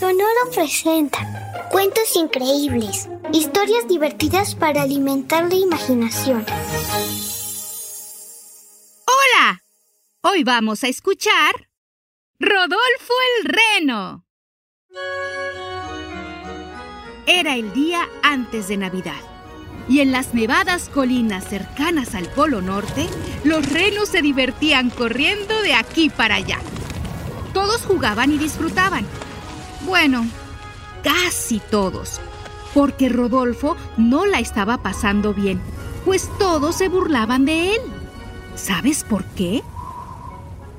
Sonoro presenta cuentos increíbles, historias divertidas para alimentar la imaginación. ¡Hola! Hoy vamos a escuchar Rodolfo el Reno. Era el día antes de Navidad y en las nevadas colinas cercanas al Polo Norte, los renos se divertían corriendo de aquí para allá. Todos jugaban y disfrutaban. Bueno, casi todos, porque Rodolfo no la estaba pasando bien, pues todos se burlaban de él. ¿Sabes por qué?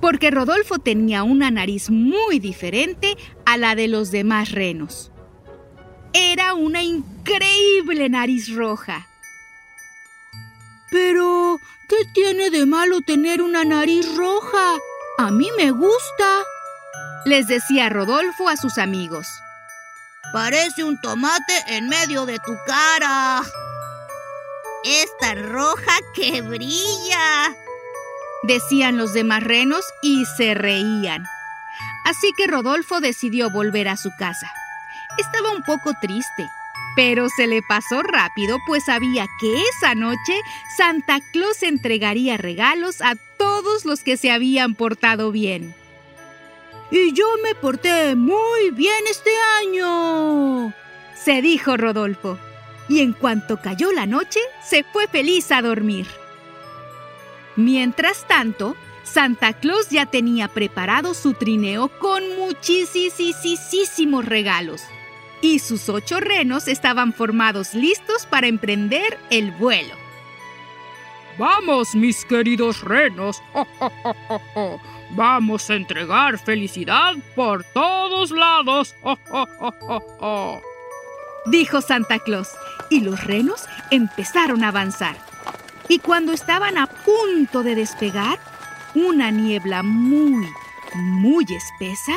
Porque Rodolfo tenía una nariz muy diferente a la de los demás renos. Era una increíble nariz roja. Pero, ¿qué tiene de malo tener una nariz roja? A mí me gusta, les decía Rodolfo a sus amigos. Parece un tomate en medio de tu cara. Es tan roja que brilla. Decían los demás renos y se reían. Así que Rodolfo decidió volver a su casa. Estaba un poco triste, pero se le pasó rápido pues sabía que esa noche Santa Claus entregaría regalos a todos los que se habían portado bien. Y yo me porté muy bien este año, se dijo Rodolfo. Y en cuanto cayó la noche, se fue feliz a dormir. Mientras tanto, Santa Claus ya tenía preparado su trineo con muchísimos regalos y sus ocho renos estaban formados listos para emprender el vuelo. Vamos, mis queridos renos. Vamos a entregar felicidad por todos lados. Dijo Santa Claus, y los renos empezaron a avanzar. Y cuando estaban a punto de despegar, una niebla muy, muy espesa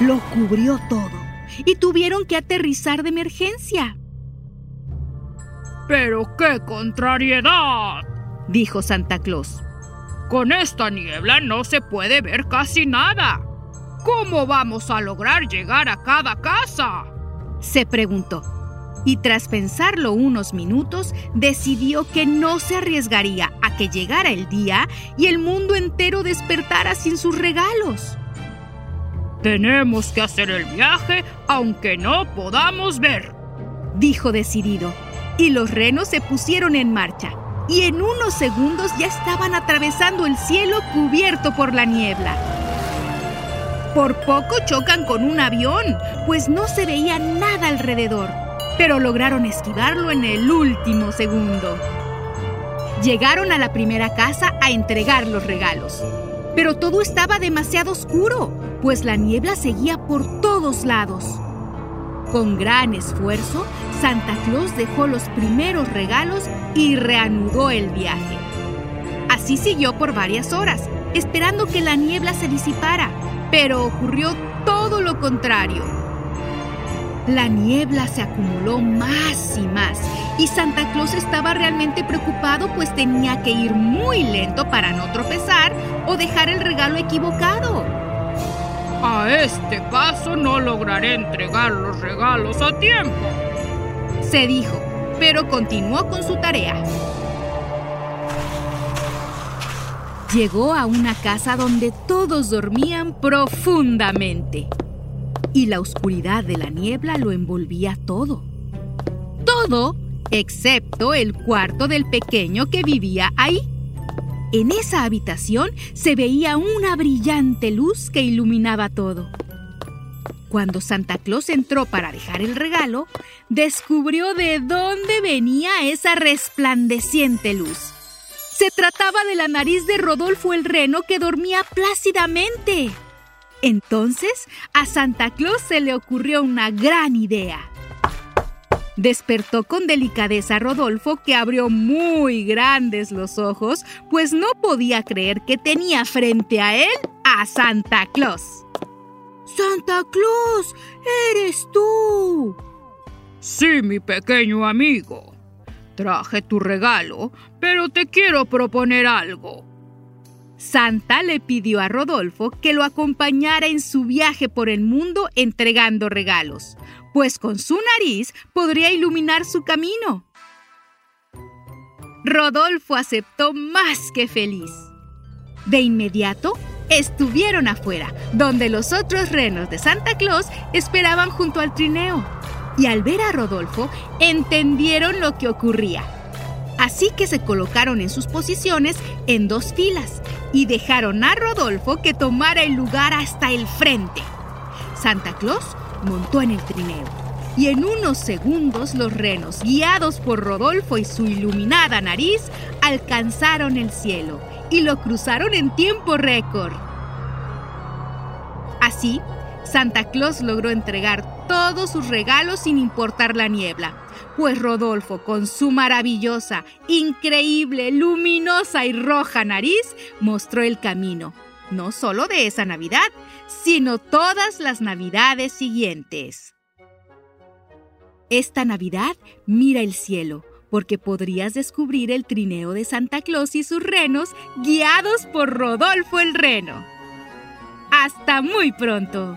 lo cubrió todo y tuvieron que aterrizar de emergencia. ¡Pero qué contrariedad! dijo Santa Claus. Con esta niebla no se puede ver casi nada. ¿Cómo vamos a lograr llegar a cada casa? se preguntó. Y tras pensarlo unos minutos, decidió que no se arriesgaría a que llegara el día y el mundo entero despertara sin sus regalos. Tenemos que hacer el viaje aunque no podamos ver, dijo decidido. Y los renos se pusieron en marcha. Y en unos segundos ya estaban atravesando el cielo cubierto por la niebla. Por poco chocan con un avión, pues no se veía nada alrededor, pero lograron esquivarlo en el último segundo. Llegaron a la primera casa a entregar los regalos, pero todo estaba demasiado oscuro pues la niebla seguía por todos lados. Con gran esfuerzo, Santa Claus dejó los primeros regalos y reanudó el viaje. Así siguió por varias horas, esperando que la niebla se disipara, pero ocurrió todo lo contrario. La niebla se acumuló más y más y Santa Claus estaba realmente preocupado pues tenía que ir muy lento para no tropezar o dejar el regalo equivocado. A este paso no lograré entregar los regalos a tiempo. Se dijo, pero continuó con su tarea. Llegó a una casa donde todos dormían profundamente y la oscuridad de la niebla lo envolvía todo. Todo excepto el cuarto del pequeño que vivía ahí. En esa habitación se veía una brillante luz que iluminaba todo. Cuando Santa Claus entró para dejar el regalo, descubrió de dónde venía esa resplandeciente luz. Se trataba de la nariz de Rodolfo el Reno que dormía plácidamente. Entonces, a Santa Claus se le ocurrió una gran idea. Despertó con delicadeza a Rodolfo, que abrió muy grandes los ojos, pues no podía creer que tenía frente a él a Santa Claus. Santa Claus, eres tú. Sí, mi pequeño amigo. Traje tu regalo, pero te quiero proponer algo. Santa le pidió a Rodolfo que lo acompañara en su viaje por el mundo entregando regalos, pues con su nariz podría iluminar su camino. Rodolfo aceptó más que feliz. De inmediato, estuvieron afuera, donde los otros renos de Santa Claus esperaban junto al trineo. Y al ver a Rodolfo, entendieron lo que ocurría. Así que se colocaron en sus posiciones en dos filas y dejaron a Rodolfo que tomara el lugar hasta el frente. Santa Claus montó en el trineo y en unos segundos los renos, guiados por Rodolfo y su iluminada nariz, alcanzaron el cielo y lo cruzaron en tiempo récord. Así, Santa Claus logró entregar todos sus regalos sin importar la niebla, pues Rodolfo, con su maravillosa, increíble, luminosa y roja nariz, mostró el camino, no solo de esa Navidad, sino todas las Navidades siguientes. Esta Navidad mira el cielo, porque podrías descubrir el trineo de Santa Claus y sus renos guiados por Rodolfo el Reno. Hasta muy pronto.